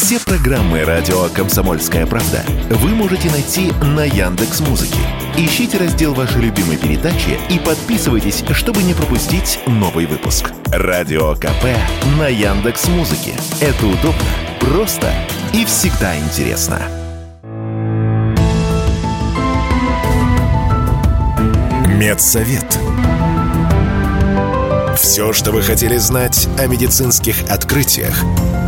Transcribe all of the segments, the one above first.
Все программы радио Комсомольская правда вы можете найти на Яндекс Музыке. Ищите раздел вашей любимой передачи и подписывайтесь, чтобы не пропустить новый выпуск. Радио КП на Яндекс Музыке. Это удобно, просто и всегда интересно. Медсовет. Все, что вы хотели знать о медицинских открытиях,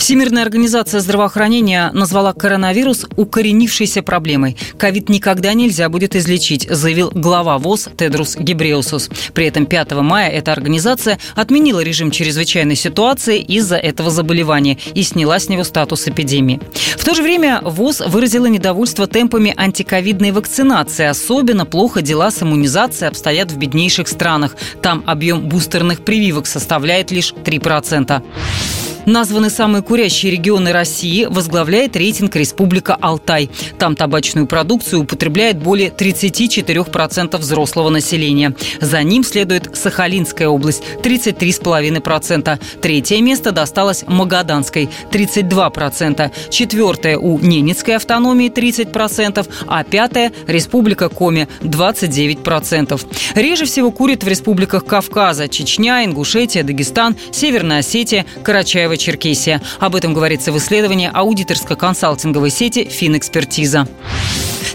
Всемирная организация здравоохранения назвала коронавирус укоренившейся проблемой. Ковид никогда нельзя будет излечить, заявил глава ВОЗ Тедрус Гебреусус. При этом 5 мая эта организация отменила режим чрезвычайной ситуации из-за этого заболевания и сняла с него статус эпидемии. В то же время ВОЗ выразила недовольство темпами антиковидной вакцинации. Особенно плохо дела с иммунизацией обстоят в беднейших странах. Там объем бустерных прививок составляет лишь 3%. Названы самые курящие регионы России, возглавляет рейтинг Республика Алтай. Там табачную продукцию употребляет более 34% взрослого населения. За ним следует Сахалинская область – 33,5%. Третье место досталось Магаданской – 32%. Четвертое у Ненецкой автономии – 30%, а пятое – Республика Коми – 29%. Реже всего курят в республиках Кавказа – Чечня, Ингушетия, Дагестан, Северная Осетия, Карачаево Карачаево-Черкесия. Об этом говорится в исследовании аудиторско-консалтинговой сети «Финэкспертиза».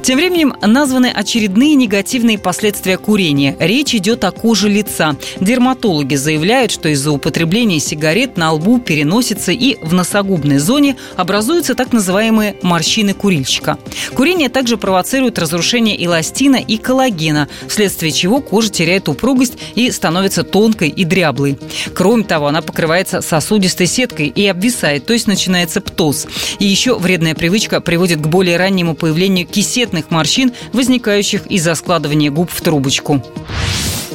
Тем временем названы очередные негативные последствия курения. Речь идет о коже лица. Дерматологи заявляют, что из-за употребления сигарет на лбу, переносится и в носогубной зоне образуются так называемые морщины курильщика. Курение также провоцирует разрушение эластина и коллагена, вследствие чего кожа теряет упругость и становится тонкой и дряблой. Кроме того, она покрывается сосудистой сеткой и обвисает, то есть начинается птоз. И еще вредная привычка приводит к более раннему появлению кисетных морщин, возникающих из-за складывания губ в трубочку.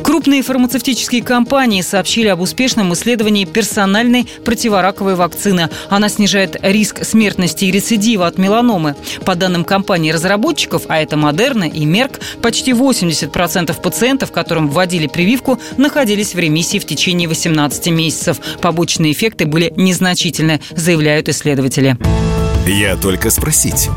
Крупные фармацевтические компании сообщили об успешном исследовании персональной противораковой вакцины. Она снижает риск смертности и рецидива от меланомы. По данным компаний-разработчиков, а это Модерна и Мерк, почти 80% пациентов, которым вводили прививку, находились в ремиссии в течение 18 месяцев. Побочные эффекты были незначительны, заявляют исследователи. Я только спросить.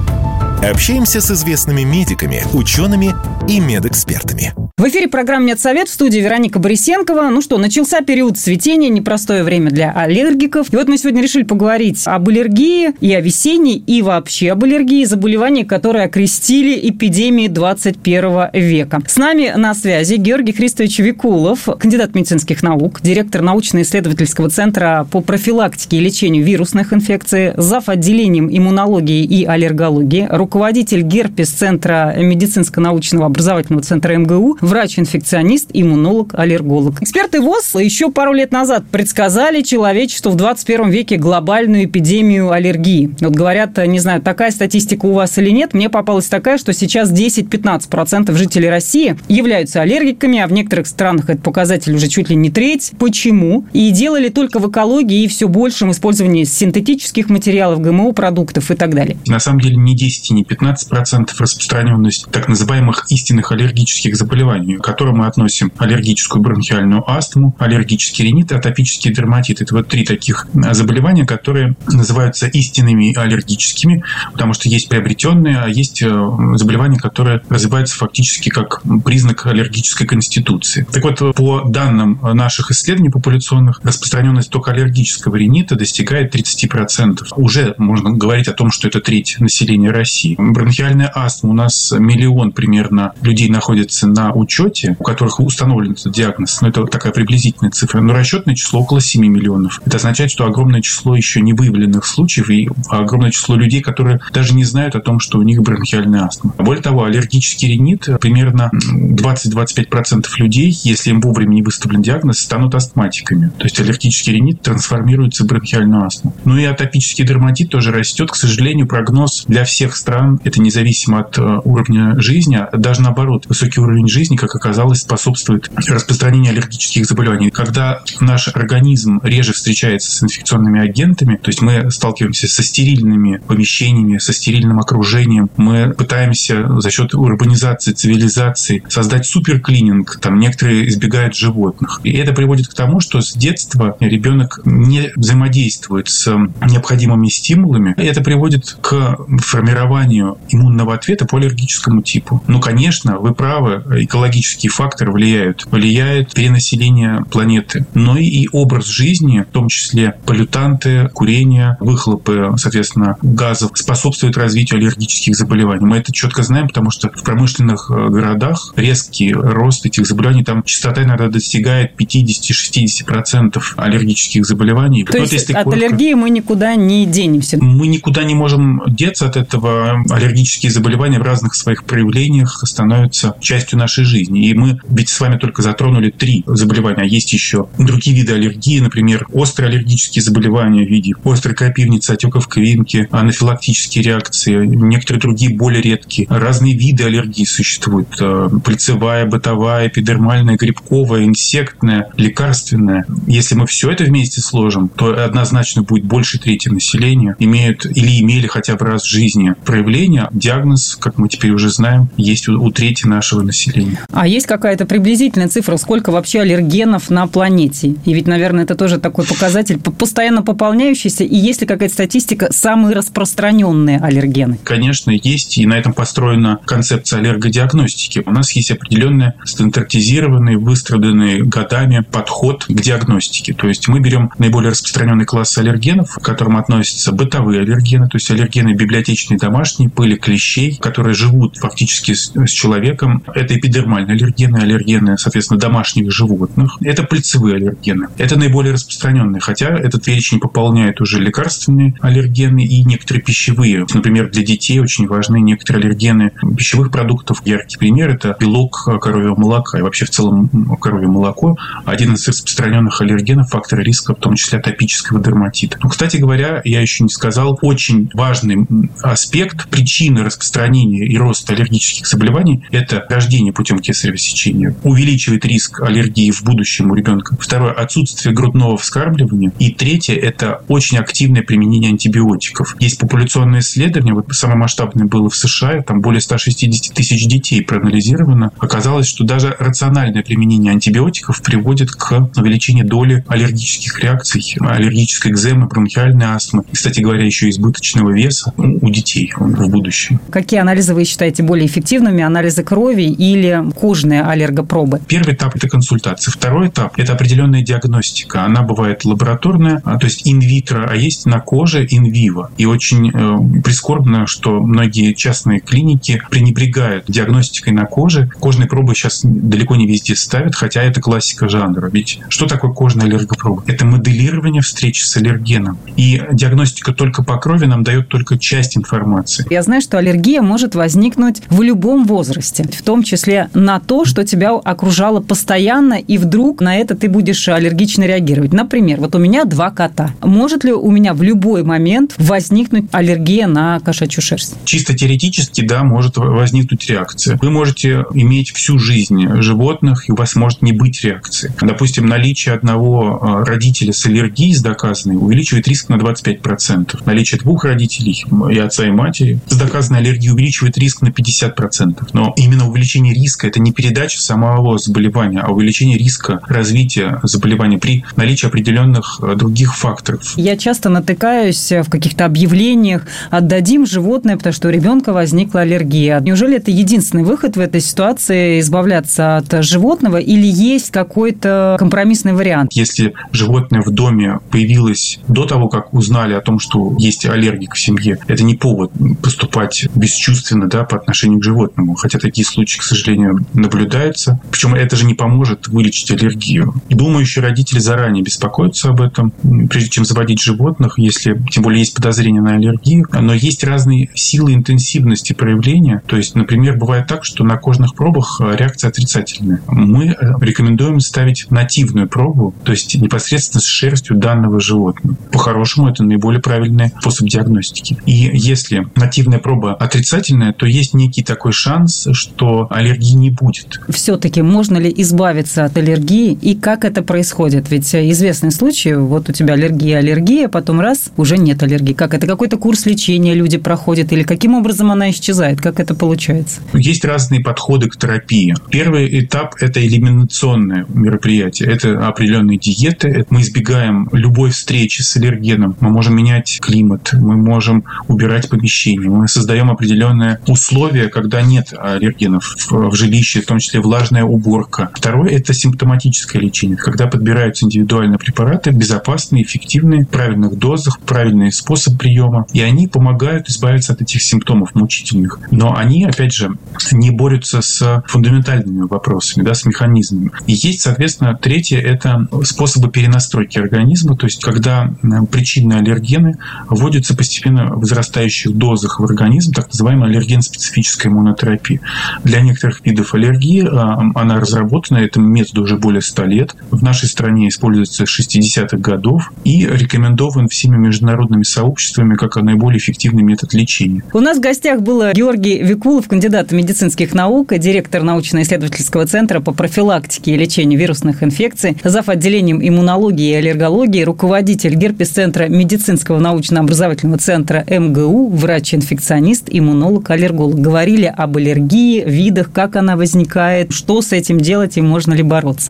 Общаемся с известными медиками, учеными и медэкспертами. В эфире программа «Медсовет» в студии Вероника Борисенкова. Ну что, начался период цветения, непростое время для аллергиков. И вот мы сегодня решили поговорить об аллергии и о весенней, и вообще об аллергии, заболевании, которые окрестили эпидемией 21 века. С нами на связи Георгий Христович Викулов, кандидат медицинских наук, директор научно-исследовательского центра по профилактике и лечению вирусных инфекций, зав. отделением иммунологии и аллергологии, руководитель герпес-центра медицинско-научного образовательного центра МГУ, врач-инфекционист, иммунолог, аллерголог. Эксперты ВОЗ еще пару лет назад предсказали человечеству в 21 веке глобальную эпидемию аллергии. Вот говорят, не знаю, такая статистика у вас или нет, мне попалась такая, что сейчас 10-15% жителей России являются аллергиками, а в некоторых странах этот показатель уже чуть ли не треть. Почему? И делали только в экологии и все большем использовании синтетических материалов, ГМО продуктов и так далее. На самом деле не 10 и не 15% распространенность так называемых истинных аллергических заболеваний заболеванию, к которым мы относим аллергическую бронхиальную астму, аллергический ринит и атопический дерматит. Это вот три таких заболевания, которые называются истинными аллергическими, потому что есть приобретенные, а есть э, заболевания, которые развиваются фактически как признак аллергической конституции. Так вот, по данным наших исследований популяционных, распространенность только аллергического ринита достигает 30%. Уже можно говорить о том, что это треть населения России. Бронхиальная астма у нас миллион примерно людей находится на учете, у которых установлен этот диагноз, ну, это такая приблизительная цифра, но расчетное число около 7 миллионов. Это означает, что огромное число еще не выявленных случаев и огромное число людей, которые даже не знают о том, что у них бронхиальная астма. Более того, аллергический ринит примерно 20-25% людей, если им вовремя не выставлен диагноз, станут астматиками. То есть аллергический ринит трансформируется в бронхиальную астму. Ну и атопический дерматит тоже растет. К сожалению, прогноз для всех стран, это независимо от э, уровня жизни, а даже наоборот, высокий уровень жизни, как оказалось, способствует распространению аллергических заболеваний. Когда наш организм реже встречается с инфекционными агентами, то есть мы сталкиваемся со стерильными помещениями, со стерильным окружением, мы пытаемся за счет урбанизации, цивилизации создать суперклининг, там некоторые избегают животных. И это приводит к тому, что с детства ребенок не взаимодействует с необходимыми стимулами. И это приводит к формированию иммунного ответа по аллергическому типу. Ну, конечно, вы правы, экологические факторы влияют. Влияет перенаселение планеты, но и образ жизни, в том числе полютанты, курение, выхлопы, соответственно, газов, способствуют развитию аллергических заболеваний. Мы это четко знаем, потому что в промышленных э, городах резкий рост этих заболеваний, там частота иногда достигает 50-60% аллергических заболеваний. То вот есть от коротко, аллергии мы никуда не денемся? Мы никуда не можем деться от этого. Аллергические заболевания в разных своих проявлениях становятся частью нашей жизни. И мы ведь с вами только затронули три заболевания, а есть еще другие виды аллергии, например, острые аллергические заболевания в виде острой крапивницы, отеков квинки, анафилактические реакции, некоторые другие более редкие. Разные виды аллергии существуют. Э, пыльцевая, бытовая, эпидермальная, грибковая, инсектная, лекарственная. Если мы все это вместе сложим, то однозначно будет больше трети населения имеют или имели хотя бы раз в жизни проявления. Диагноз, как мы теперь уже знаем, есть у, у трети нашего населения. А есть какая-то приблизительная цифра, сколько вообще аллергенов на планете? И ведь, наверное, это тоже такой показатель постоянно пополняющийся. И есть ли какая-то статистика самые распространенные аллергены? Конечно, есть. И на этом построена концепция аллергодиагностики. У нас есть определенный стандартизированный, выстраданный годами подход к диагностике. То есть мы берем наиболее распространенный класс аллергенов, к которым относятся бытовые аллергены, то есть аллергены библиотечные, домашние, пыли, клещей, которые живут фактически с, человеком. Это эпидермальные аллергены, аллергены, соответственно, домашних животных. Это пыльцевые аллергены. Это наиболее распространенные, хотя этот перечень пополняет уже лекарственные аллергены и некоторые пищевые. Например, для детей очень важны некоторые аллергены пищевых продуктов. Яркий пример – это белок коровьего молока и вообще в целом коровье молоко – один из распространенных аллергенов, фактора риска, в том числе атопического дерматита. Ну, кстати говоря, я еще не сказал, очень важный аспект причины распространения и роста аллергических заболеваний – это рождение путем кесарево сечения. Увеличивает риск аллергии в будущем у ребенка. Второе – отсутствие грудного вскармливания. И третье – это очень активное применение антибиотиков. Есть популяционные исследования, вот самое масштабное было в США, там более 160 тысяч детей проанализировано. Оказалось, что даже рациональное применение антибиотиков приводит к увеличению доли аллергических реакций, аллергической экземы, бронхиальной астмы. И, кстати говоря, еще избыточного веса у детей в будущем. Какие анализы вы считаете более эффективными? Анализы крови или кожные аллергопробы? Первый этап – это консультация. Второй этап – это определенная диагностика. Она бывает лабораторная, а, то есть инвитро, а есть на коже инвиво. И очень э, прискорбно, что многие частные клиники пренебрегают диагностикой на коже. Кожные пробы сейчас далеко не везде ставят, хотя это классика жанра. Ведь что такое кожная аллергопроба? Это моделирование встречи с аллергеном. И диагностика только по крови нам дает только часть информации. Я знаю, что аллергия может возникнуть в любом возрасте, в том числе на то, что тебя окружало постоянно, и вдруг на это ты будешь аллергично реагировать. Например, вот у меня два кота. Может ли у меня в любой момент возникнуть аллергия на кошачью шерсть? Чисто теоретически, да, может возникнуть реакция. Вы можете иметь всю жизнь животных, и у вас может не быть реакции. Допустим, наличие одного а, родителя с аллергией с доказанной увеличивает риск на 25%. Наличие двух родителей, и отца, и матери, с доказанной аллергией увеличивает риск на 50%. Но именно увеличение риска – это не передача самого заболевания, а увеличение риска развития заболевания при наличии определенных а, других факторов. Я часто натыкаюсь в каких-то объявлениях «отдадим животное, потому что у ребенка возникла аллергия». Неужели это единственный выход в этой ситуации – избавляться от животного или есть какой-то компромиссный вариант? Если животное в доме появилось до того, как узнали о том, что есть аллергик в семье, это не повод поступать бесчувственно да, по отношению к животному. Хотя такие случаи, к сожалению, наблюдается. Причем это же не поможет вылечить аллергию. Думающие родители заранее беспокоятся об этом, прежде чем заводить животных, если тем более есть подозрение на аллергию. Но есть разные силы интенсивности проявления. То есть, например, бывает так, что на кожных пробах реакция отрицательная. Мы э, рекомендуем ставить нативную пробу, то есть непосредственно с шерстью данного животного. По-хорошему, это наиболее правильный способ диагностики. И если нативная проба отрицательная, то есть некий такой шанс, что аллергии не будет. Все-таки можно ли избавиться от аллергии и как это происходит? Ведь известный случай, вот у тебя аллергия, аллергия, потом раз, уже нет аллергии. Как это? Какой-то курс лечения люди проходят или каким образом она исчезает? Как это получается? Есть разные подходы к терапии. Первый этап – это элиминационное мероприятие. Это определенные диеты. Мы избегаем любой встречи с аллергеном. Мы можем менять климат, мы можем убирать помещение. Мы создаем определенные условия, когда нет аллергенов в жилище, в том числе влажная уборка. Второе – это симптоматическое лечение, когда подбираются индивидуальные препараты, безопасные, эффективные, в правильных дозах, правильный способ приема, и они помогают избавиться от этих симптомов мучительных. Но они, опять же, не борются с фундаментальными вопросами, да, с механизмами. И есть, соответственно, третье – это способы перенастройки организма, то есть когда причинные аллергены вводятся постепенно в возрастающих дозах в организм, так называемая аллерген-специфическая иммунотерапия. Для некоторых видов аллергии а, она разработана, этому методу уже более 100 лет. В нашей стране используется с 60-х годов и рекомендован всеми международными сообществами как наиболее эффективный метод лечения. У нас в гостях был Георгий Викулов, кандидат медицинских наук, директор научно-исследовательского центра по профилактике и лечению вирусных инфекций, зав. отделением иммунологии и аллергологии, руководитель герпес-центра медицинского научно-образовательного центра МГУ, врач-инфекционист, иммунолог, аллерголог. Говорили об аллергии, видах, как она возникает, что с этим делать и можно ли бороться.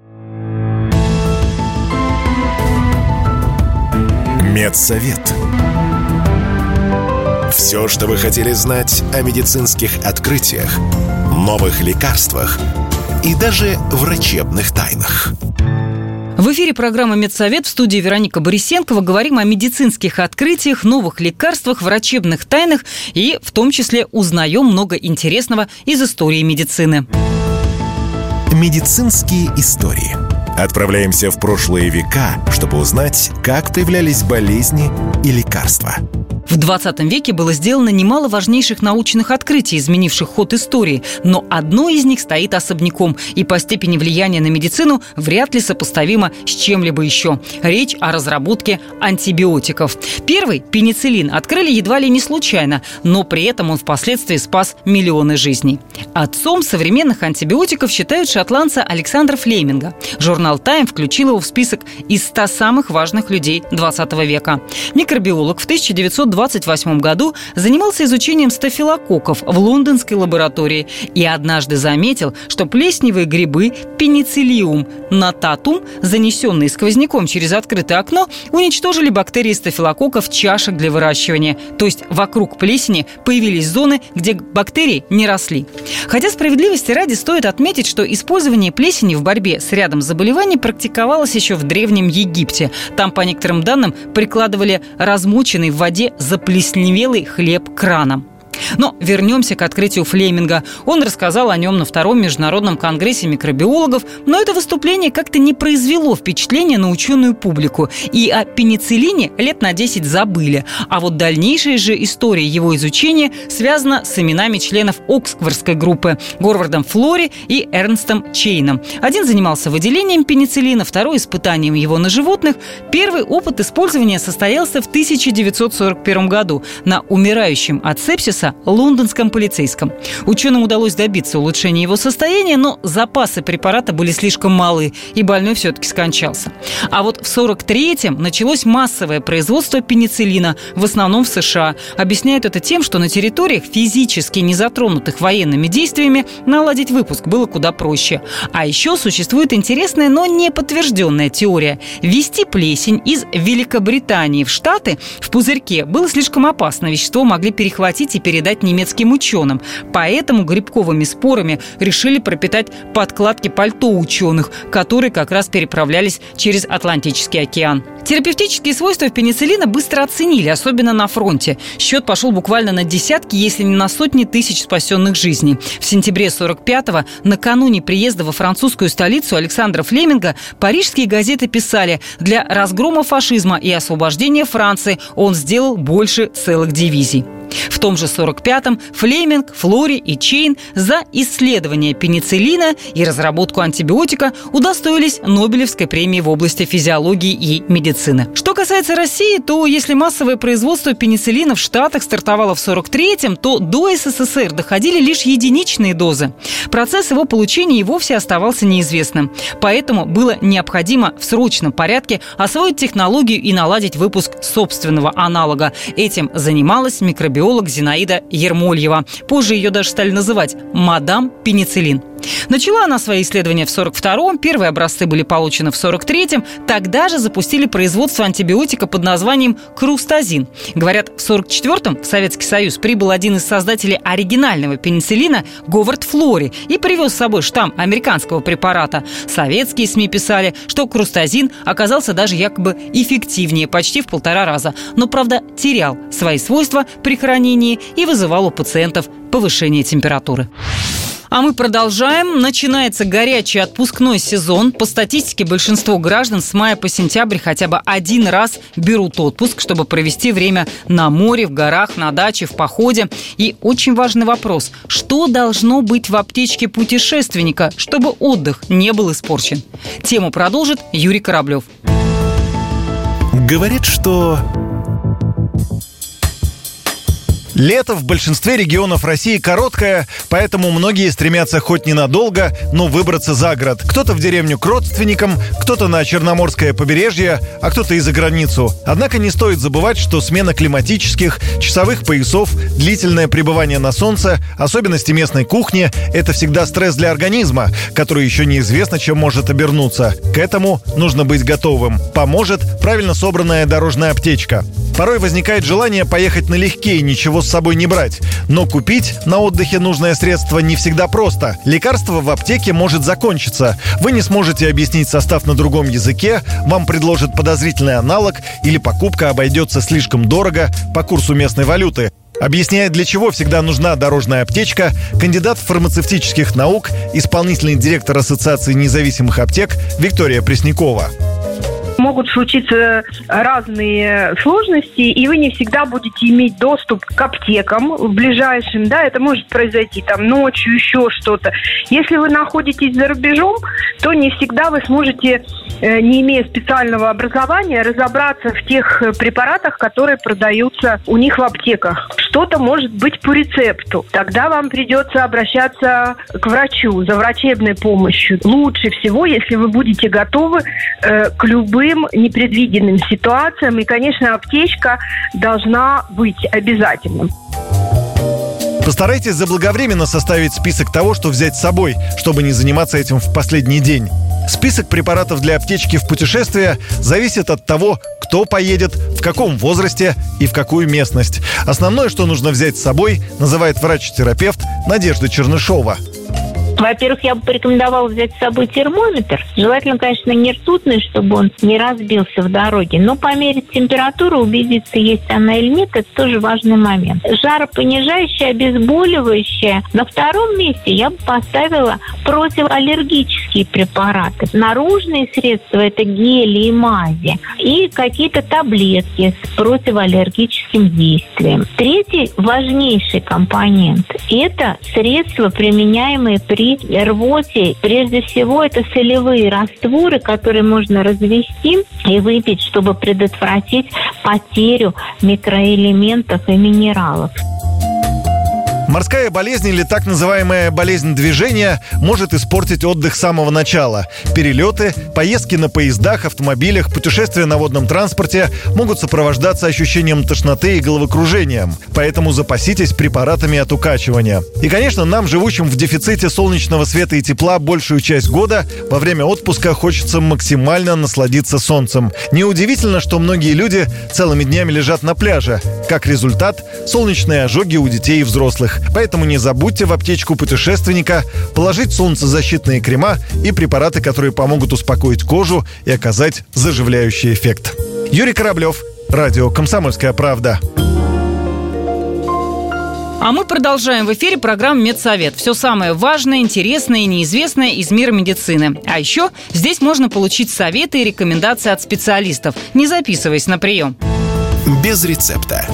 Медсовет. Все, что вы хотели знать о медицинских открытиях, новых лекарствах и даже врачебных тайнах. В эфире программа «Медсовет» в студии Вероника Борисенкова. Говорим о медицинских открытиях, новых лекарствах, врачебных тайнах и в том числе узнаем много интересного из истории медицины. Медицинские истории. Отправляемся в прошлые века, чтобы узнать, как появлялись болезни и лекарства – в 20 веке было сделано немало важнейших научных открытий, изменивших ход истории, но одно из них стоит особняком и по степени влияния на медицину вряд ли сопоставимо с чем-либо еще. Речь о разработке антибиотиков. Первый, пенициллин, открыли едва ли не случайно, но при этом он впоследствии спас миллионы жизней. Отцом современных антибиотиков считают шотландца Александра Флеминга. Журнал «Тайм» включил его в список из 100 самых важных людей 20 века. Микробиолог в 1900 1928 году занимался изучением стафилококков в лондонской лаборатории и однажды заметил, что плесневые грибы пенициллиум нататум, занесенные сквозняком через открытое окно, уничтожили бактерии стафилококков чашек для выращивания. То есть вокруг плесени появились зоны, где бактерии не росли. Хотя справедливости ради стоит отметить, что использование плесени в борьбе с рядом заболеваний практиковалось еще в Древнем Египте. Там, по некоторым данным, прикладывали размоченный в воде заплесневелый хлеб краном. Но вернемся к открытию Флеминга. Он рассказал о нем на втором международном конгрессе микробиологов, но это выступление как-то не произвело впечатления на ученую публику. И о пенициллине лет на 10 забыли. А вот дальнейшая же история его изучения связана с именами членов Оксфордской группы Горвардом Флори и Эрнстом Чейном. Один занимался выделением пенициллина, второй – испытанием его на животных. Первый опыт использования состоялся в 1941 году на умирающем от сепсиса лондонском полицейском. Ученым удалось добиться улучшения его состояния, но запасы препарата были слишком малы, и больной все-таки скончался. А вот в 43-м началось массовое производство пенициллина, в основном в США. Объясняют это тем, что на территориях, физически не затронутых военными действиями, наладить выпуск было куда проще. А еще существует интересная, но не подтвержденная теория. Вести плесень из Великобритании в Штаты в пузырьке было слишком опасно. Вещество могли перехватить и передать передать немецким ученым. Поэтому грибковыми спорами решили пропитать подкладки пальто ученых, которые как раз переправлялись через Атлантический океан. Терапевтические свойства пенициллина быстро оценили, особенно на фронте. Счет пошел буквально на десятки, если не на сотни тысяч спасенных жизней. В сентябре 45-го, накануне приезда во французскую столицу Александра Флеминга, парижские газеты писали «Для разгрома фашизма и освобождения Франции он сделал больше целых дивизий». В том же 45-м Флеминг, Флори и Чейн за исследование пенициллина и разработку антибиотика удостоились Нобелевской премии в области физиологии и медицины. Что касается России, то если массовое производство пенициллина в Штатах стартовало в 43-м, то до СССР доходили лишь единичные дозы. Процесс его получения и вовсе оставался неизвестным. Поэтому было необходимо в срочном порядке освоить технологию и наладить выпуск собственного аналога. Этим занималась микробиология биолог Зинаида Ермольева. Позже ее даже стали называть «мадам пенициллин». Начала она свои исследования в 42-м, первые образцы были получены в 43-м. Тогда же запустили производство антибиотика под названием крустазин. Говорят, в 44-м в Советский Союз прибыл один из создателей оригинального пенициллина Говард Флори и привез с собой штамм американского препарата. Советские СМИ писали, что крустазин оказался даже якобы эффективнее почти в полтора раза, но, правда, терял свои свойства при хранении и вызывал у пациентов повышение температуры. А мы продолжаем. Начинается горячий отпускной сезон. По статистике, большинство граждан с мая по сентябрь хотя бы один раз берут отпуск, чтобы провести время на море, в горах, на даче, в походе. И очень важный вопрос. Что должно быть в аптечке путешественника, чтобы отдых не был испорчен? Тему продолжит Юрий Кораблев. Говорит, что Лето в большинстве регионов России короткое, поэтому многие стремятся хоть ненадолго, но выбраться за город. Кто-то в деревню к родственникам, кто-то на Черноморское побережье, а кто-то и за границу. Однако не стоит забывать, что смена климатических, часовых поясов, длительное пребывание на солнце, особенности местной кухни – это всегда стресс для организма, который еще неизвестно, чем может обернуться. К этому нужно быть готовым. Поможет правильно собранная дорожная аптечка. Порой возникает желание поехать налегке и ничего с собой не брать. Но купить на отдыхе нужное средство не всегда просто. Лекарство в аптеке может закончиться. Вы не сможете объяснить состав на другом языке, вам предложат подозрительный аналог или покупка обойдется слишком дорого по курсу местной валюты. Объясняет, для чего всегда нужна дорожная аптечка, кандидат фармацевтических наук, исполнительный директор Ассоциации независимых аптек Виктория Преснякова могут случиться разные сложности, и вы не всегда будете иметь доступ к аптекам в ближайшем, да, это может произойти там ночью, еще что-то. Если вы находитесь за рубежом, то не всегда вы сможете, э, не имея специального образования, разобраться в тех препаратах, которые продаются у них в аптеках. Что-то может быть по рецепту. Тогда вам придется обращаться к врачу за врачебной помощью. Лучше всего, если вы будете готовы э, к любым любым непредвиденным ситуациям. И, конечно, аптечка должна быть обязательным. Постарайтесь заблаговременно составить список того, что взять с собой, чтобы не заниматься этим в последний день. Список препаратов для аптечки в путешествие зависит от того, кто поедет, в каком возрасте и в какую местность. Основное, что нужно взять с собой, называет врач-терапевт Надежда Чернышова – во-первых, я бы порекомендовала взять с собой термометр. Желательно, конечно, не ртутный, чтобы он не разбился в дороге, но померить температуру, убедиться, есть она или нет, это тоже важный момент. Жаропонижающее, обезболивающее. На втором месте я бы поставила противоаллергические препараты. Наружные средства – это гели и мази. И какие-то таблетки с противоаллергическим действием. Третий важнейший компонент – это средства, применяемые при рвоте. Прежде всего, это солевые растворы, которые можно развести и выпить, чтобы предотвратить потерю микроэлементов и минералов. Морская болезнь или так называемая болезнь движения может испортить отдых с самого начала. Перелеты, поездки на поездах, автомобилях, путешествия на водном транспорте могут сопровождаться ощущением тошноты и головокружением. Поэтому запаситесь препаратами от укачивания. И, конечно, нам, живущим в дефиците солнечного света и тепла большую часть года, во время отпуска хочется максимально насладиться солнцем. Неудивительно, что многие люди целыми днями лежат на пляже. Как результат, солнечные ожоги у детей и взрослых. Поэтому не забудьте в аптечку путешественника положить солнцезащитные крема и препараты, которые помогут успокоить кожу и оказать заживляющий эффект. Юрий Кораблев, Радио «Комсомольская правда». А мы продолжаем в эфире программу «Медсовет». Все самое важное, интересное и неизвестное из мира медицины. А еще здесь можно получить советы и рекомендации от специалистов, не записываясь на прием. Без рецепта.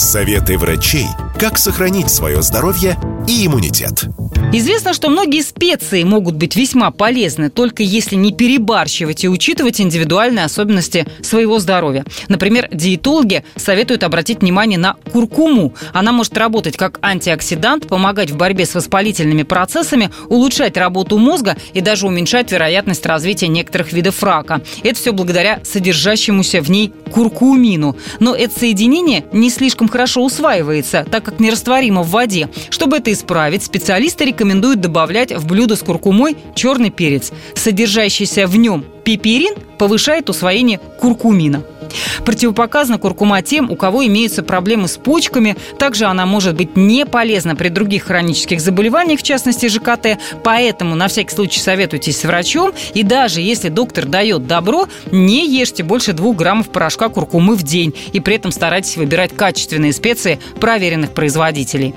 Советы врачей, как сохранить свое здоровье и иммунитет. Известно, что многие специи могут быть весьма полезны, только если не перебарщивать и учитывать индивидуальные особенности своего здоровья. Например, диетологи советуют обратить внимание на куркуму. Она может работать как антиоксидант, помогать в борьбе с воспалительными процессами, улучшать работу мозга и даже уменьшать вероятность развития некоторых видов рака. Это все благодаря содержащемуся в ней куркумину. Но это соединение не слишком хорошо усваивается, так как нерастворимо в воде. Чтобы это исправить, специалисты рекомендуют добавлять в блюдо с куркумой черный перец. Содержащийся в нем пеперин повышает усвоение куркумина. Противопоказана куркума тем, у кого имеются проблемы с почками. Также она может быть не полезна при других хронических заболеваниях, в частности ЖКТ. Поэтому на всякий случай советуйтесь с врачом. И даже если доктор дает добро, не ешьте больше двух граммов порошка куркумы в день. И при этом старайтесь выбирать качественные специи проверенных производителей.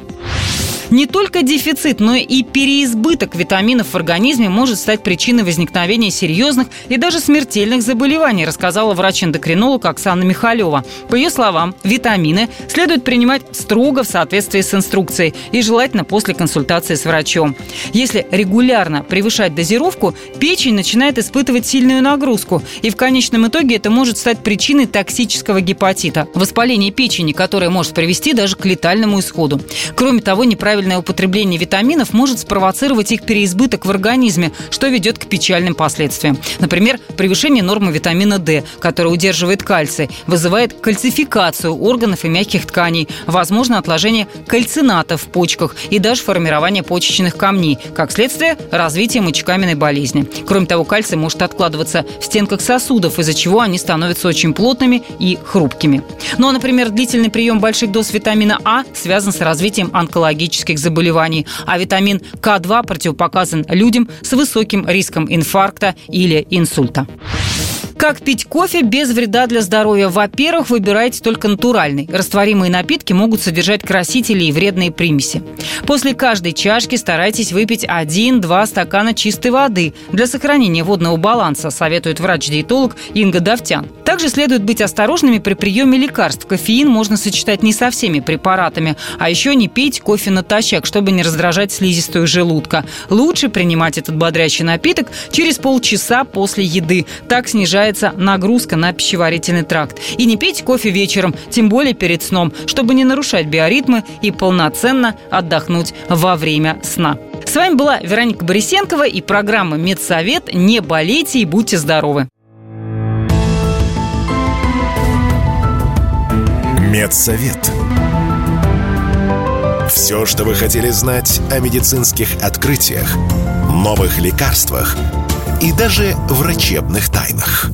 Не только дефицит, но и переизбыток витаминов в организме может стать причиной возникновения серьезных и даже смертельных заболеваний, рассказала врач-эндокринолог Оксана Михалева. По ее словам, витамины следует принимать строго в соответствии с инструкцией и желательно после консультации с врачом. Если регулярно превышать дозировку, печень начинает испытывать сильную нагрузку, и в конечном итоге это может стать причиной токсического гепатита, воспаления печени, которое может привести даже к летальному исходу. Кроме того, неправильно неправильное употребление витаминов может спровоцировать их переизбыток в организме, что ведет к печальным последствиям. Например, превышение нормы витамина D, который удерживает кальций, вызывает кальцификацию органов и мягких тканей, возможно отложение кальцинатов в почках и даже формирование почечных камней, как следствие развития мочекаменной болезни. Кроме того, кальций может откладываться в стенках сосудов, из-за чего они становятся очень плотными и хрупкими. Ну а, например, длительный прием больших доз витамина А связан с развитием онкологических онкологических заболеваний, а витамин К2 противопоказан людям с высоким риском инфаркта или инсульта. Как пить кофе без вреда для здоровья? Во-первых, выбирайте только натуральный. Растворимые напитки могут содержать красители и вредные примеси. После каждой чашки старайтесь выпить 1-2 стакана чистой воды для сохранения водного баланса, советует врач-диетолог Инга Давтян. Также следует быть осторожными при приеме лекарств. Кофеин можно сочетать не со всеми препаратами, а еще не пить кофе натощак, чтобы не раздражать слизистую желудка. Лучше принимать этот бодрящий напиток через полчаса после еды. Так снижается снижается нагрузка на пищеварительный тракт. И не пейте кофе вечером, тем более перед сном, чтобы не нарушать биоритмы и полноценно отдохнуть во время сна. С вами была Вероника Борисенкова и программа «Медсовет». Не болейте и будьте здоровы! Медсовет. Все, что вы хотели знать о медицинских открытиях, новых лекарствах – и даже врачебных тайнах.